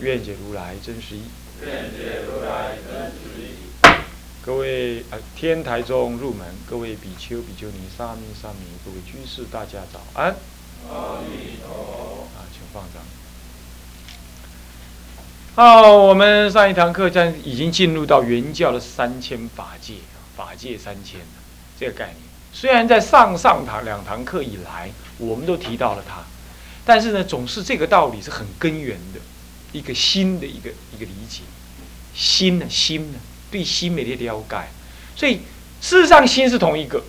愿解如来真实义。愿解如来真实义。各位呃，天台中入门，各位比丘、比丘尼、沙弥、沙弥，各位居士，大家早安。阿弥陀佛。啊，请放掌。好，我们上一堂课在已经进入到原教的三千法界，法界三千这个概念。虽然在上上堂两堂课以来，我们都提到了它，但是呢，总是这个道理是很根源的，一个新的一个一个理解，心呢，心呢，对心没的了解，所以事实上心是同一个，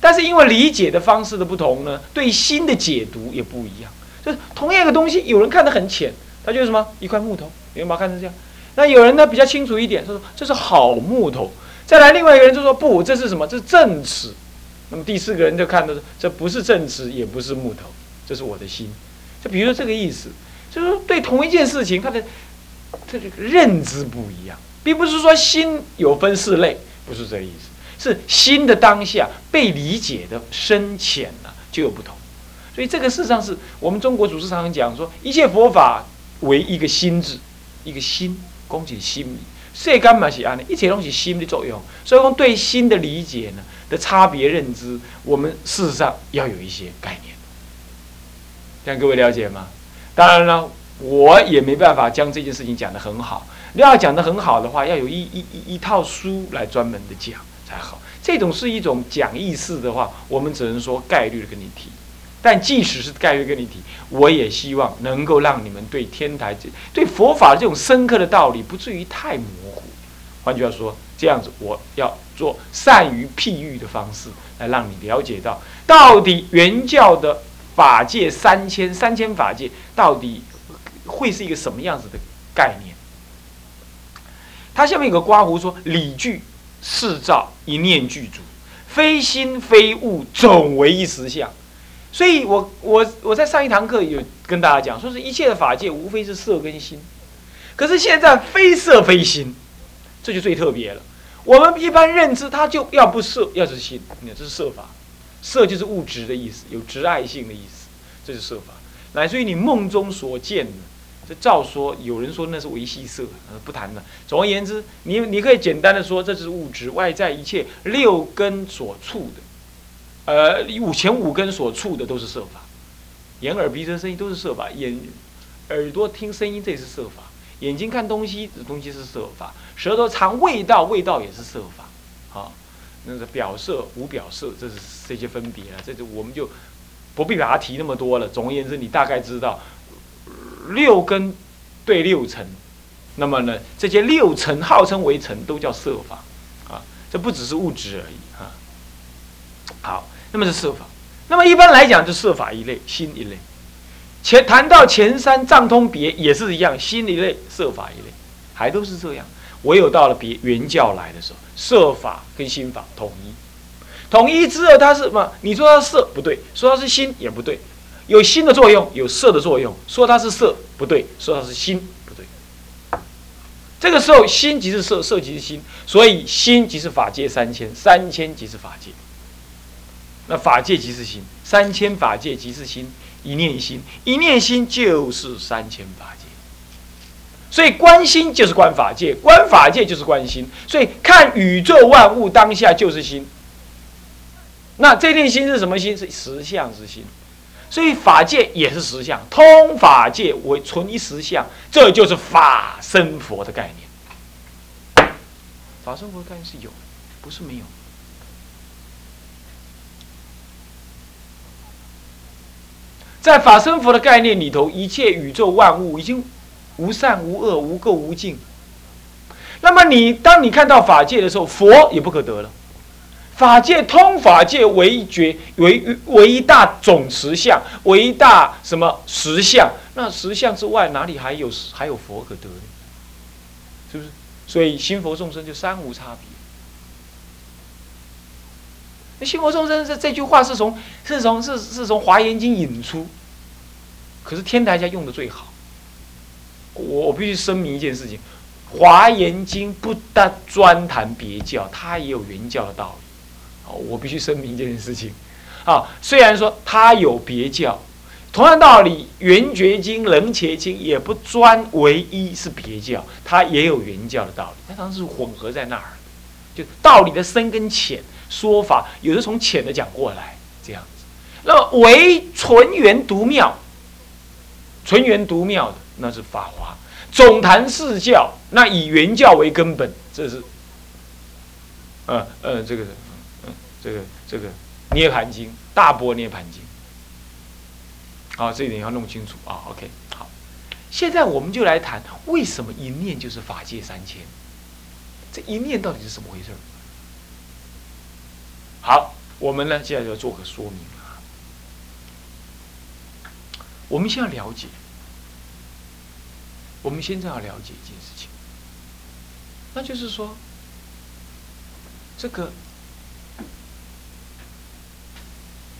但是因为理解的方式的不同呢，对心的解读也不一样。就是同样一个东西，有人看得很浅，他就是什么一块木头，有人把它看成这样。那有人呢比较清楚一点，他说这是好木头。再来另外一个人就说不，这是什么？这是正尺。那么第四个人就看到这不是正尺，也不是木头，这是我的心。就比如说这个意思，就是对同一件事情，他的他这个认知不一样，并不是说心有分四类，不是这个意思，是心的当下被理解的深浅呢就有不同。所以这个事实上是我们中国祖师常常讲说，一切佛法为一个心字，一个心，恭喜心理。世间嘛是安的，一切东西心的作用。所以说对心的理解呢的差别认知，我们事实上要有一些概念。让各位了解吗？当然了，我也没办法将这件事情讲得很好。要讲得很好的话，要有一一一一套书来专门的讲才好。这种是一种讲义式的话，我们只能说概率的跟你提。但即使是概率跟你提，我也希望能够让你们对天台这、对佛法这种深刻的道理不至于太模糊。换句话说，这样子我要做善于譬喻的方式，来让你了解到到底原教的法界三千三千法界到底会是一个什么样子的概念。它下面有个刮胡说：理具事照一念具足，非心非物，总为一实相。所以我我我在上一堂课有跟大家讲，说是一切的法界无非是色跟心，可是现在非色非心，这就最特别了。我们一般认知它就要不色，要是心，你看这是色法，色就是物质的意思，有执爱性的意思，这是色法。乃至于你梦中所见的，这照说有人说那是维系色，不谈了。总而言之，你你可以简单的说，这是物质外在一切六根所触的。呃，五前五根所触的都是色法，眼耳鼻舌身意都是色法。眼耳朵听声音，这也是色法；眼睛看东西，这东西是色法；舌头尝味道，味道也是色法。好，那个表色无表色，这是这些分别了。这就我们就不必把它提那么多了。总而言之，你大概知道六根对六尘，那么呢，这些六尘号称为尘，都叫色法啊。这不只是物质而已啊。好。那么是色法，那么一般来讲就色法一类，心一类。前谈到前三藏通别也是一样，心一类，色法一类，还都是这样。唯有到了别原教来的时候，色法跟心法统一，统一之后它是什么？你说它色不对，说它是心也不对，有心的作用，有色的作用，说它是色不对，说它是心不对。这个时候心即是色，色即是心，所以心即是法界三千，三千即是法界。那法界即是心，三千法界即是心，一念心，一念心就是三千法界。所以观心就是观法界，观法界就是观心。所以看宇宙万物当下就是心。那这念心是什么心？是实相之心。所以法界也是实相，通法界为纯一实相，这就是法身佛的概念。法身佛的概念是有，不是没有。在法身佛的概念里头，一切宇宙万物已经无善无恶、无垢无净。那么你当你看到法界的时候，佛也不可得了。法界通法界为一觉，为为一大总实相，为一大什么实相？那实相之外，哪里还有还有佛可得呢？是不是？所以心佛众生就三无差别。那心佛众生这这句话是从是从是是从华严经引出，可是天台家用的最好。我我必须声明一件事情：华严经不但专谈别教，它也有原教的道理。哦，我必须声明这件事情。啊，虽然说它有别教，同样道理，圆觉经、楞伽经也不专唯一是别教，它也有原教的道理，它当时是混合在那儿，就道理的深跟浅说法，有的从浅的讲过来这样子。那么唯纯元独妙，纯元独妙的那是法华，总谈四教，那以原教为根本，这是，呃呃，这个，嗯，这个这个。涅盘经，大波涅盘经，好，这一点要弄清楚啊。OK，好，现在我们就来谈为什么一念就是法界三千，这一念到底是什么回事？好，我们呢现在就要做个说明啊。我们先要了解，我们现在要了解一件事情，那就是说，这个。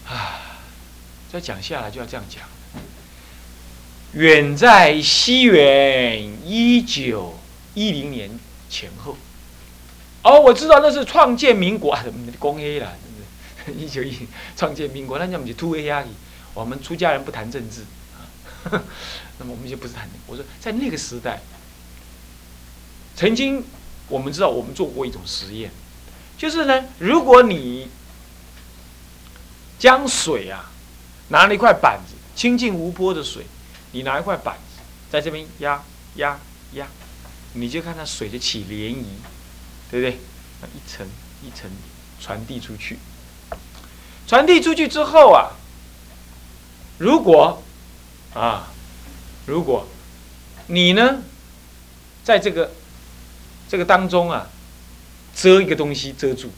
啊，再讲下来就要这样讲。远在西元一九一零年前后，哦，我知道那是创建民国啊，公 A 了，一九一创建民国，那叫我们就 Two A 而已。我们出家人不谈政治，那么我们就不是谈。我说在那个时代，曾经我们知道我们做过一种实验，就是呢，如果你将水啊，拿了一块板子，清净无波的水，你拿一块板子在这边压压压，你就看它水就起涟漪，对不对？那一层一层传递出去，传递出去之后啊，如果啊，如果你呢，在这个这个当中啊，遮一个东西遮住，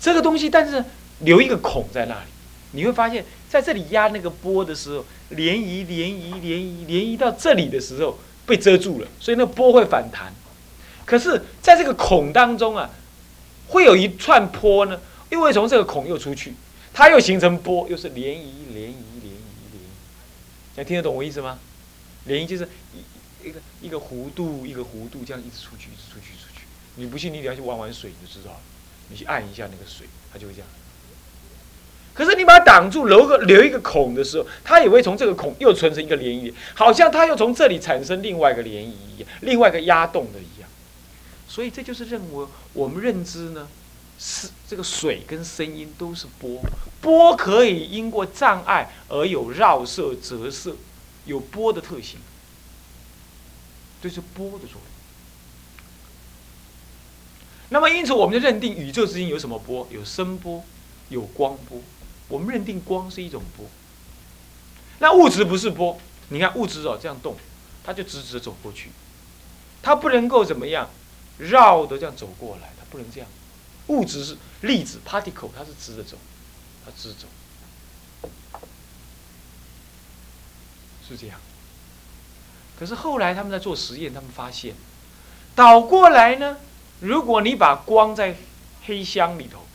这个东西，但是留一个孔在那里。你会发现在这里压那个波的时候，涟漪、涟漪、涟漪、涟漪到这里的时候被遮住了，所以那波会反弹。可是，在这个孔当中啊，会有一串波呢，又会从这个孔又出去，它又形成波，又是涟漪、涟漪、涟漪、涟漪。能听得懂我意思吗？涟漪就是一一个一个弧度，一个弧度这样一直出去，一直出去，出去。你不信，你等下去玩玩水你就知道了。你去按一下那个水，它就会这样。可是你把它挡住，留个留一个孔的时候，它也会从这个孔又存成一个涟漪，好像它又从这里产生另外一个涟漪一样，另外一个压动的一样。所以这就是认为我们认知呢，是这个水跟声音都是波，波可以因过障碍而有绕射、折射，有波的特性，这是波的作用。那么因此我们就认定宇宙之间有什么波？有声波，有光波。我们认定光是一种波，那物质不是波。你看物质哦，这样动，它就直直的走过去，它不能够怎么样绕的这样走过来，它不能这样。物质是粒子 particle，它是直着走，它直走，是这样。可是后来他们在做实验，他们发现倒过来呢，如果你把光在黑箱里头。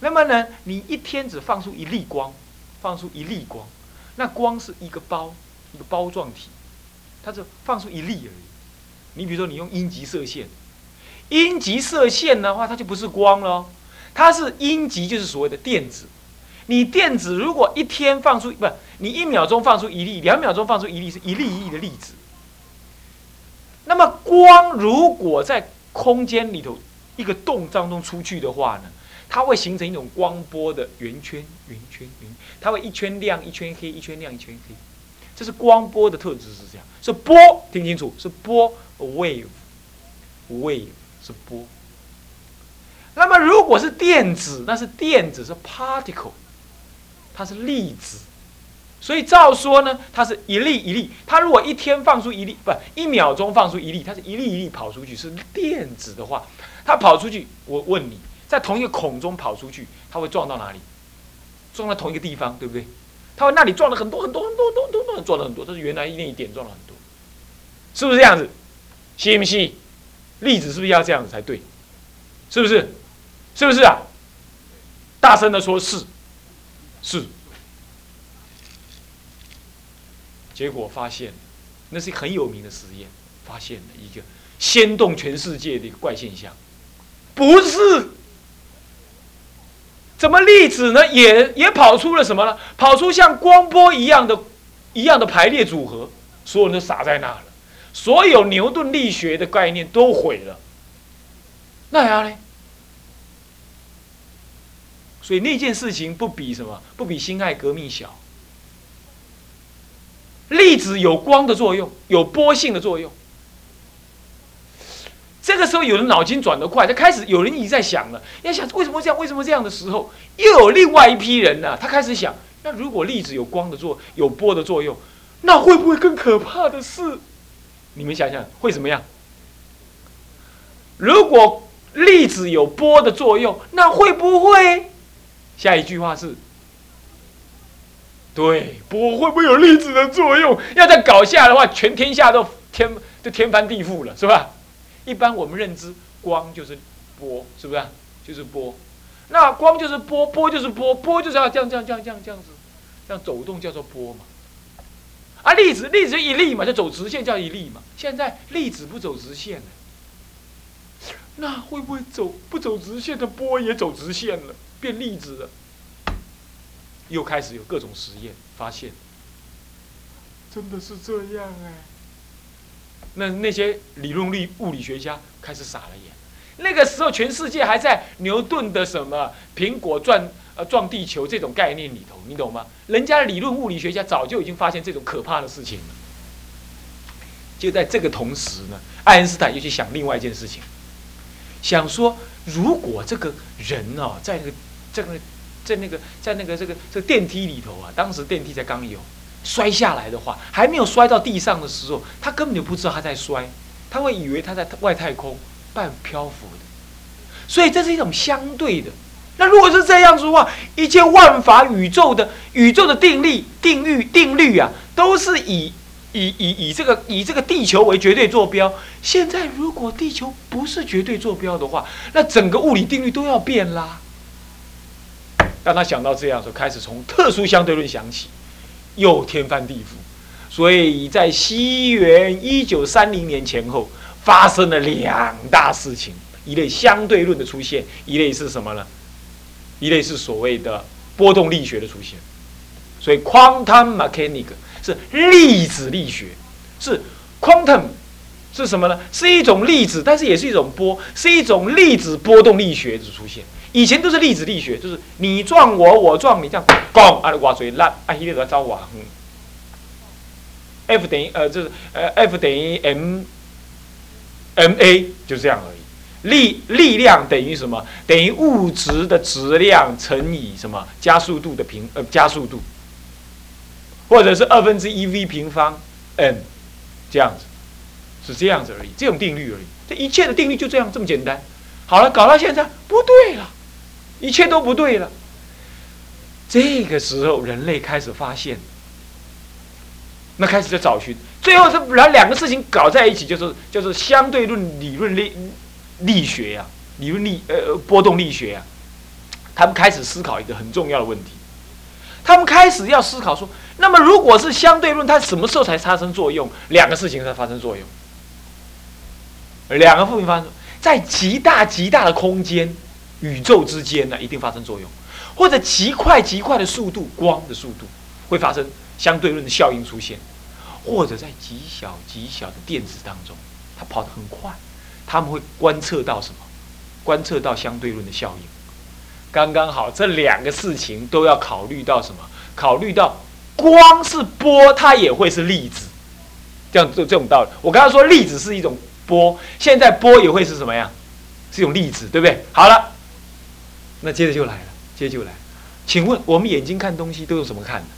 那么呢，你一天只放出一粒光，放出一粒光，那光是一个包，一个包状体，它是放出一粒而已。你比如说，你用阴极射线，阴极射线的话，它就不是光了，它是阴极，就是所谓的电子。你电子如果一天放出不，你一秒钟放出一粒，两秒钟放出一粒，是一粒一粒的粒子。那么光如果在空间里头一个洞当中出去的话呢？它会形成一种光波的圆圈，圆圈，圆，它会一圈亮，一圈黑，一圈亮，一圈黑，这是光波的特质是这样，是波，听清楚，是波，wave，wave 是波。那么如果是电子，那是电子是 particle，它是粒子，所以照说呢，它是一粒一粒，它如果一天放出一粒，不，一秒钟放出一粒，它是一粒一粒跑出去，是电子的话，它跑出去，我问你。在同一个孔中跑出去，它会撞到哪里？撞在同一个地方，对不对？它会那里撞了很多很多很多很多很多，撞了很多。这是原来那一点撞了很多，是不是这样子？信不信？粒子是不是要这样子才对？是不是？是不是啊？大声的说是，是。结果发现，那是很有名的实验，发现了一个掀动全世界的一个怪现象，不是。怎么粒子呢？也也跑出了什么呢？跑出像光波一样的、一样的排列组合，所有人都傻在那了，所有牛顿力学的概念都毁了。那样呢？所以那件事情不比什么？不比辛亥革命小。粒子有光的作用，有波性的作用。这个时候，有人脑筋转得快，他开始有人已经在想了，要想为什么这样？为什么这样的时候，又有另外一批人呢？他开始想：那如果粒子有光的作，有波的作用，那会不会更可怕的是？你们想想会怎么样？如果粒子有波的作用，那会不会？下一句话是：对，波会不会有粒子的作用？要再搞下的话，全天下都天就天翻地覆了，是吧？一般我们认知，光就是波，是不是？就是波。那光就是波，波就是波，波就是要这样这样这样这样这样子，这样走动叫做波嘛。啊，粒子粒子一粒嘛，就走直线叫一粒嘛。现在粒子不走直线了，那会不会走不走直线的波也走直线了，变粒子了？又开始有各种实验，发现真的是这样哎。那那些理论力物理学家开始傻了眼。那个时候，全世界还在牛顿的什么苹果撞呃撞地球这种概念里头，你懂吗？人家理论物理学家早就已经发现这种可怕的事情了。就在这个同时呢，爱因斯坦又去想另外一件事情，想说如果这个人哦，在那个在那个在那个在那个这个这个电梯里头啊，当时电梯才刚有。摔下来的话，还没有摔到地上的时候，他根本就不知道他在摔，他会以为他在外太空半漂浮的，所以这是一种相对的。那如果是这样子的话，一切万法宇宙的宇宙的定律、定律、定律啊，都是以以以以这个以这个地球为绝对坐标。现在如果地球不是绝对坐标的话，那整个物理定律都要变啦。当他想到这样的时候，开始从特殊相对论想起。又天翻地覆，所以在西元一九三零年前后发生了两大事情：一类相对论的出现，一类是什么呢？一类是所谓的波动力学的出现。所以，quantum mechanics 是粒子力学，是 quantum 是什么呢？是一种粒子，但是也是一种波，是一种粒子波动力学的出现。以前都是粒子力学，就是你撞我，我撞你，这样，嘣，啊，瓦水烂，啊，一列在招瓦，嗯，F 等于呃，就是呃，F 等于 m，m a 就这样而已。力力量等于什么？等于物质的质量乘以什么加速度的平呃加速度，或者是二分之一 v 平方 m，这样子，是这样子而已，这种定律而已。这一切的定律就这样这么简单。好了，搞到现在不对了。一切都不对了。这个时候，人类开始发现，那开始在找寻，最后是把两个事情搞在一起，就是就是相对论理论力力学呀，理论力呃波动力学呀。他们开始思考一个很重要的问题，他们开始要思考说，那么如果是相对论，它什么时候才发生作用？两个事情才发生作用，两个事情发生在极大极大的空间。宇宙之间呢，一定发生作用，或者极快极快的速度，光的速度会发生相对论的效应出现，或者在极小极小的电子当中，它跑得很快，他们会观测到什么？观测到相对论的效应，刚刚好这两个事情都要考虑到什么？考虑到光是波，它也会是粒子，这样这这种道理。我刚刚说粒子是一种波，现在波也会是什么呀？是一种粒子，对不对？好了。那接着就来了，接着就来。请问我们眼睛看东西都用什么看的？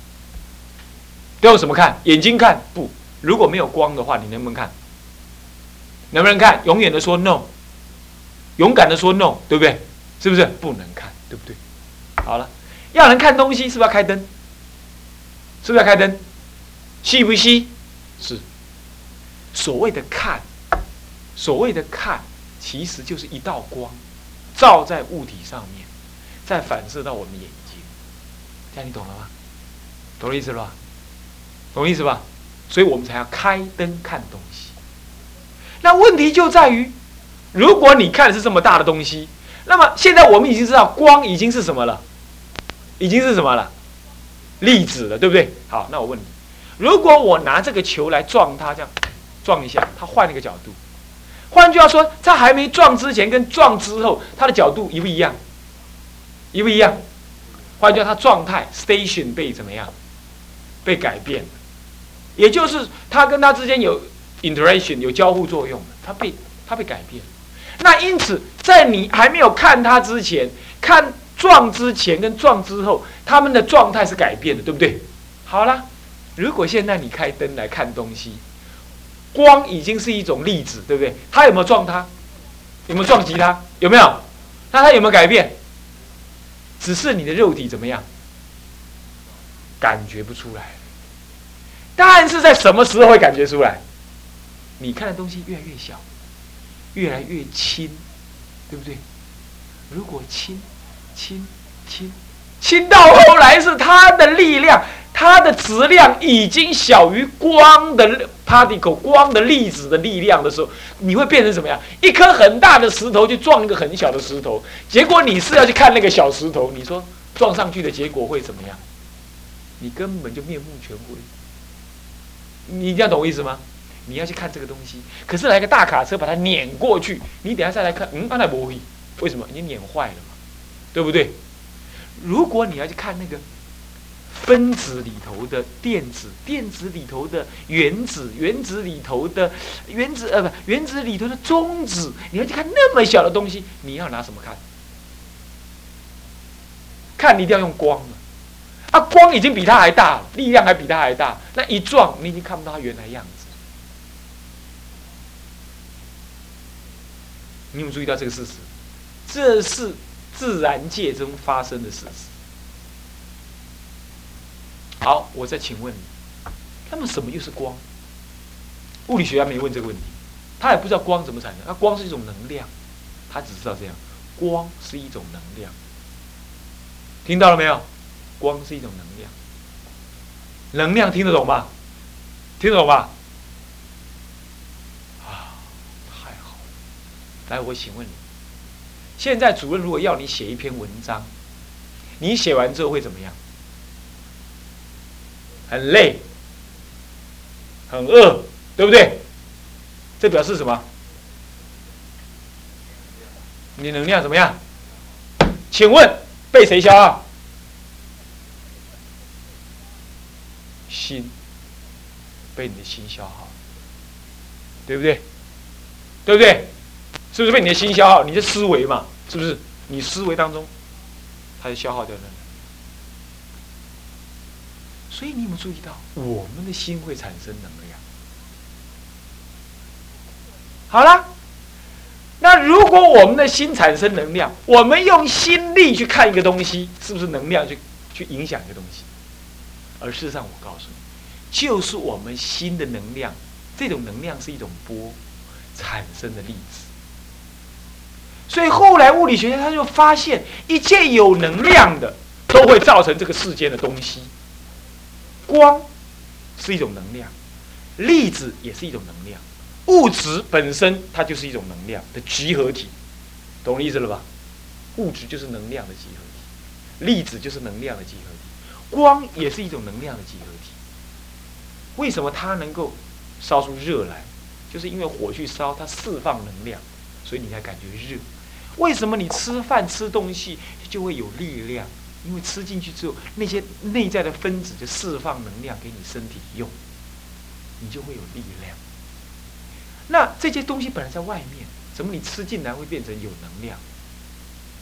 都用什么看？眼睛看不？如果没有光的话，你能不能看？能不能看？永远的说 no，勇敢的说 no，对不对？是不是不能看？对不对？好了，要能看东西，是不是要开灯？是不是要开灯？吸不吸？是。所谓的看，所谓的看，其实就是一道光，照在物体上面，再反射到我们眼睛。这样你懂了吗？懂了意思了吧？懂意思吧？所以我们才要开灯看东西。那问题就在于，如果你看是这么大的东西，那么现在我们已经知道光已经是什么了，已经是什么了？粒子了，对不对？好，那我问你，如果我拿这个球来撞它，这样撞一下，它换了一个角度。换句话说，它还没撞之前跟撞之后，它的角度一不一样？一不一样？换句话说，它状态 station 被怎么样？被改变也就是它跟它之间有 interaction 有交互作用它被它被改变。那因此，在你还没有看它之前，看撞之前跟撞之后，它们的状态是改变的，对不对？好了，如果现在你开灯来看东西，光已经是一种粒子，对不对？它有没有撞它？有没有撞击它？有没有？那它有没有改变？只是你的肉体怎么样？感觉不出来。但是在什么时候会感觉出来？你看的东西越来越小，越来越轻，对不对？如果轻，轻，轻，轻到后来是它的力量，它的质量已经小于光的 particle 光的粒子的力量的时候，你会变成什么样？一颗很大的石头去撞一个很小的石头，结果你是要去看那个小石头，你说撞上去的结果会怎么样？你根本就面目全非。你一定要懂我意思吗？你要去看这个东西，可是来个大卡车把它碾过去，你等下再来看，嗯，那不会，为什么？你碾坏了嘛，对不对？如果你要去看那个分子里头的电子，电子里头的原子，原子里头的原子，呃，不，原子里头的中子，你要去看那么小的东西，你要拿什么看？看，你一定要用光。啊光已经比它还大，力量还比它还大，那一撞，你已经看不到它原来样子。你有没有注意到这个事实？这是自然界中发生的事实。好，我再请问你，那么什么又是光？物理学家没问这个问题，他也不知道光怎么产生。那光是一种能量，他只知道这样，光是一种能量。听到了没有？光是一种能量，能量听得懂吗？听得懂吗？啊，太好了！来，我请问你，现在主任如果要你写一篇文章，你写完之后会怎么样？很累，很饿，对不对？这表示什么？你能量怎么样？请问被谁消耗？心被你的心消耗，对不对？对不对？是不是被你的心消耗？你的思维嘛，是不是？你思维当中，它就消耗掉了。所以你有没有注意到，我们的心会产生能量？好了，那如果我们的心产生能量，我们用心力去看一个东西，是不是能量去去影响一个东西？而事实上，我告诉你，就是我们心的能量，这种能量是一种波产生的粒子。所以后来物理学家他就发现，一切有能量的都会造成这个世间的东西。光是一种能量，粒子也是一种能量，物质本身它就是一种能量的集合体，懂我意思了吧？物质就是能量的集合体，粒子就是能量的集合体。光也是一种能量的集合体。为什么它能够烧出热来？就是因为火去烧，它释放能量，所以你才感觉热。为什么你吃饭吃东西就会有力量？因为吃进去之后，那些内在的分子就释放能量给你身体用，你就会有力量。那这些东西本来在外面，怎么你吃进来会变成有能量？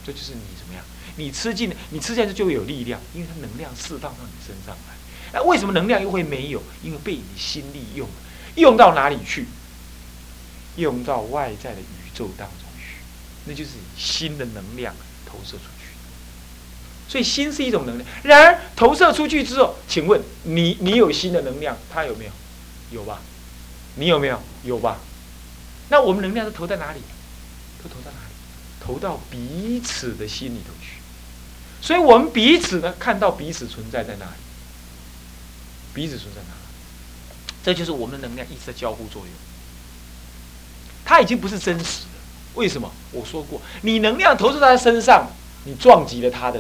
这就是你怎么样？你吃进，你吃下去就会有力量，因为它能量释放到你身上来。那为什么能量又会没有？因为被你心利用，用到哪里去？用到外在的宙当中去，那就是心的能量投射出去。所以心是一种能量。然而投射出去之后，请问你，你有心的能量，它有没有？有吧？你有没有？有吧？那我们能量都投在哪里？都投在哪里？投到彼此的心里头去。所以我们彼此呢，看到彼此存在在哪里？彼此存在哪里？这就是我们的能量一直在交互作用。它已经不是真实的。为什么？我说过，你能量投射在他身上，你撞击了他的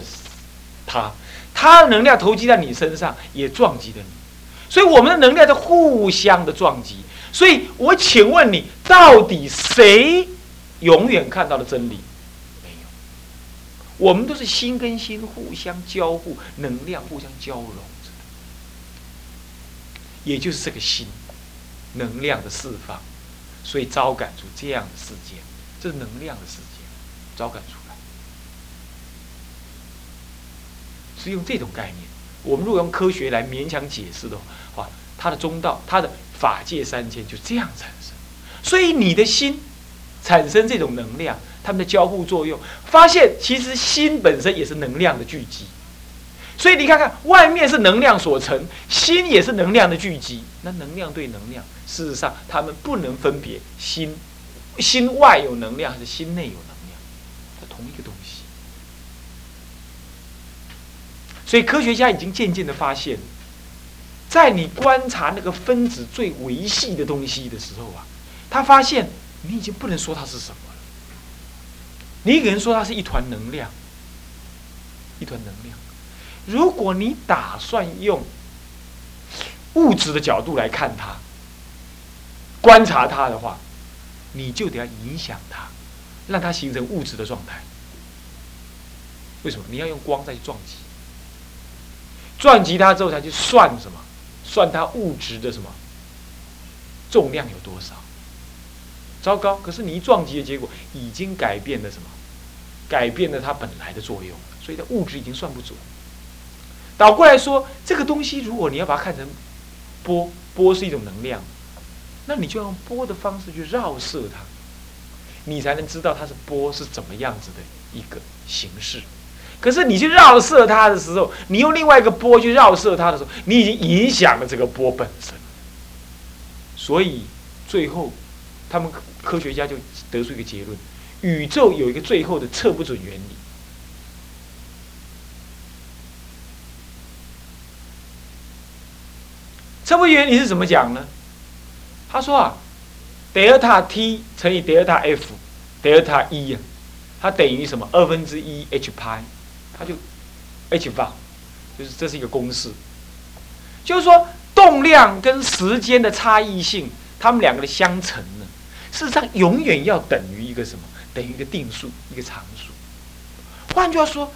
他，他的能量投击在你身上，也撞击了你。所以我们的能量在互相的撞击。所以我请问你，到底谁永远看到了真理？没有。我们都是心跟心互相交互，能量互相交融着，也就是这个心能量的释放，所以招感出这样的世界。这是能量的世界，招感出来，是用这种概念。我们如果用科学来勉强解释的话，它的中道，它的法界三千就这样产生。所以你的心产生这种能量，它们的交互作用，发现其实心本身也是能量的聚集。所以你看看，外面是能量所成，心也是能量的聚集。那能量对能量，事实上他们不能分别心。心外有能量还是心内有能量？它同一个东西。所以科学家已经渐渐的发现，在你观察那个分子最维系的东西的时候啊，他发现你已经不能说它是什么了。你只能说它是一团能量，一团能量。如果你打算用物质的角度来看它，观察它的话，你就得要影响它，让它形成物质的状态。为什么？你要用光再去撞击，撞击它之后才去算什么？算它物质的什么重量有多少？糟糕！可是你一撞击的结果已经改变了什么？改变了它本来的作用，所以它物质已经算不准。倒过来说，这个东西如果你要把它看成波，波是一种能量。那你就用波的方式去绕射它，你才能知道它是波是怎么样子的一个形式。可是你去绕射它的时候，你用另外一个波去绕射它的时候，你已经影响了这个波本身。所以最后，他们科学家就得出一个结论：宇宙有一个最后的测不准原理。测不准原理是怎么讲呢？他说啊，德尔塔 T 乘以德尔塔 F，德尔塔一啊，它等于什么？二分之一 h 派，它就 h 法，就是这是一个公式。就是说，动量跟时间的差异性，它们两个的相乘呢，事实上永远要等于一个什么？等于一个定数，一个常数。换句话说，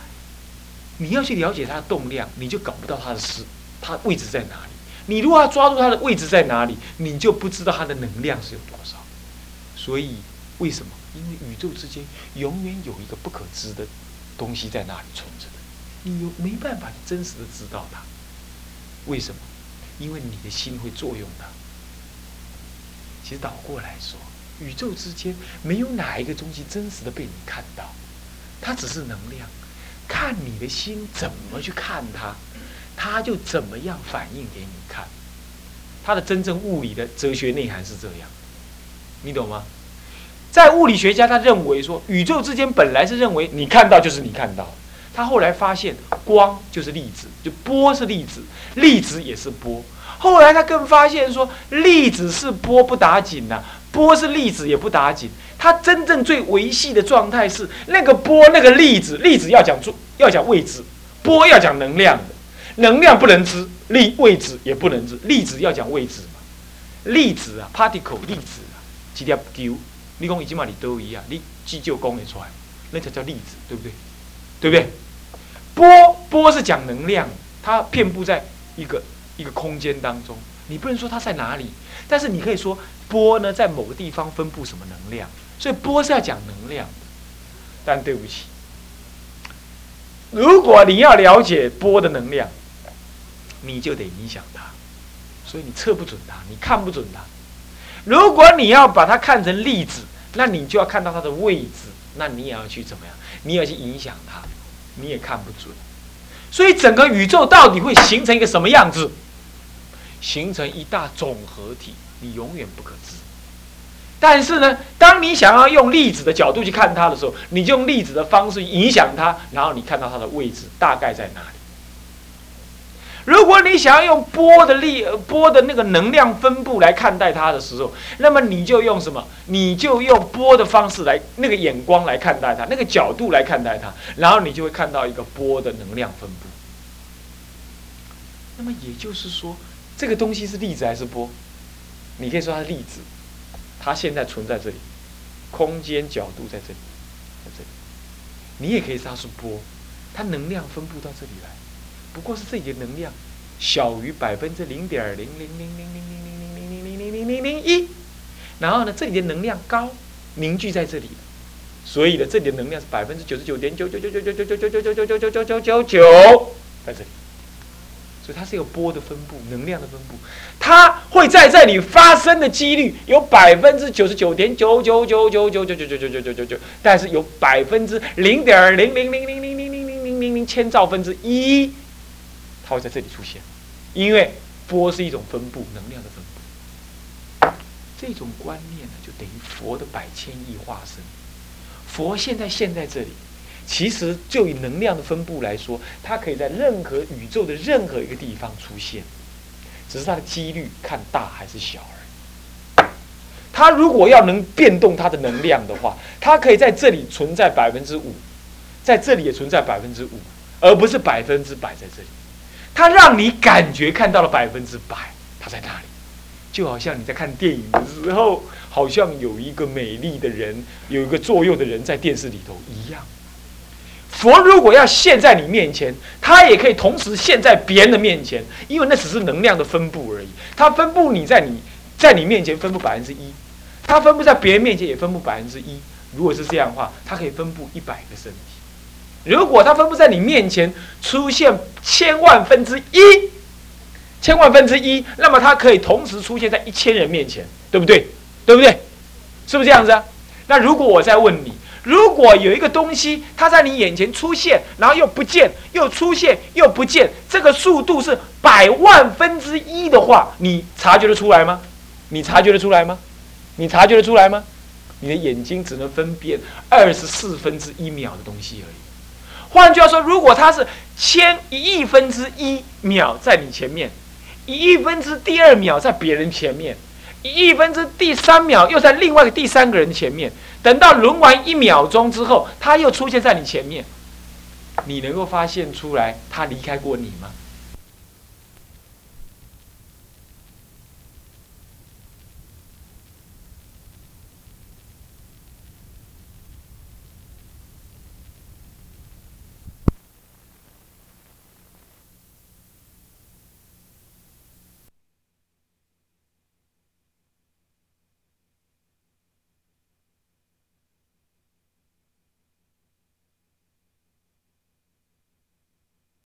你要去了解它的动量，你就搞不到它的时，它位置在哪里。你如果要抓住它的位置在哪里，你就不知道它的能量是有多少。所以，为什么？因为宇宙之间永远有一个不可知的东西在那里存着的，你又没办法真实的知道它。为什么？因为你的心会作用它。其实倒过来说，宇宙之间没有哪一个东西真实的被你看到，它只是能量，看你的心怎么去看它。他就怎么样反应给你看，他的真正物理的哲学内涵是这样，你懂吗？在物理学家他认为说，宇宙之间本来是认为你看到就是你看到，他后来发现光就是粒子，就波是粒子，粒子也是波。后来他更发现说，粒子是波不打紧呐，波是粒子也不打紧。它真正最维系的状态是那个波那个粒子，粒子要讲出要讲位置，波要讲能量的。能量不能知，粒位置也不能知，粒子要讲位置嘛？粒子啊，particle 粒子啊，几条丢？你讲已经嘛，你都一样，你急救功也出来，那才叫粒子，对不对？对不对？波波是讲能量，它遍布在一个一个空间当中，你不能说它在哪里，但是你可以说波呢在某个地方分布什么能量，所以波是要讲能量的。但对不起，如果你要了解波的能量，你就得影响它，所以你测不准它，你看不准它。如果你要把它看成粒子，那你就要看到它的位置，那你也要去怎么样？你也要去影响它，你也看不准。所以整个宇宙到底会形成一个什么样子？形成一大总合体，你永远不可知。但是呢，当你想要用粒子的角度去看它的时候，你就用粒子的方式影响它，然后你看到它的位置大概在哪里。如果你想要用波的力、波的那个能量分布来看待它的时候，那么你就用什么？你就用波的方式来那个眼光来看待它，那个角度来看待它，然后你就会看到一个波的能量分布。那么也就是说，这个东西是粒子还是波？你可以说它是粒子，它现在存在这里，空间角度在这里，在这里。你也可以说它是波，它能量分布到这里来。不过是这里的能量小于百分之零点零零零零零零零零零零零零零零一，然后呢，这里的能量高凝聚在这里，所以呢，这里的能量是百分之九十九点九九九九九九九九九九九九九九九九在这里，所以它是有波的分布，能量的分布，它会在这里发生的几率有百分之九十九点九九九九九九九九九九九九九，但是有百分之零点零零零零零零零零零零千兆分之一。它会在这里出现，因为波是一种分布能量的分布。这种观念呢，就等于佛的百千亿化身。佛现在现在这里，其实就以能量的分布来说，它可以在任何宇宙的任何一个地方出现，只是它的几率看大还是小而已。它如果要能变动它的能量的话，它可以在这里存在百分之五，在这里也存在百分之五，而不是百分之百在这里。它让你感觉看到了百分之百，它在那里，就好像你在看电影的时候，好像有一个美丽的人，有一个作用的人在电视里头一样。佛如果要现在你面前，他也可以同时现在别人的面前，因为那只是能量的分布而已。它分布你在你在你面前分布百分之一，它分布在别人面前也分布百分之一。如果是这样的话，它可以分布一百个身体。如果它分布在你面前出现千万分之一，千万分之一，那么它可以同时出现在一千人面前，对不对？对不对？是不是这样子啊？那如果我再问你，如果有一个东西它在你眼前出现，然后又不见，又出现又不见，这个速度是百万分之一的话，你察觉得出来吗？你察觉得出来吗？你察觉得出来吗？你的眼睛只能分辨二十四分之一秒的东西而已。换句话说，如果他是千一亿分之一秒在你前面，一亿分之第二秒在别人前面，一亿分之第三秒又在另外一个第三个人前面，等到轮完一秒钟之后，他又出现在你前面，你能够发现出来他离开过你吗？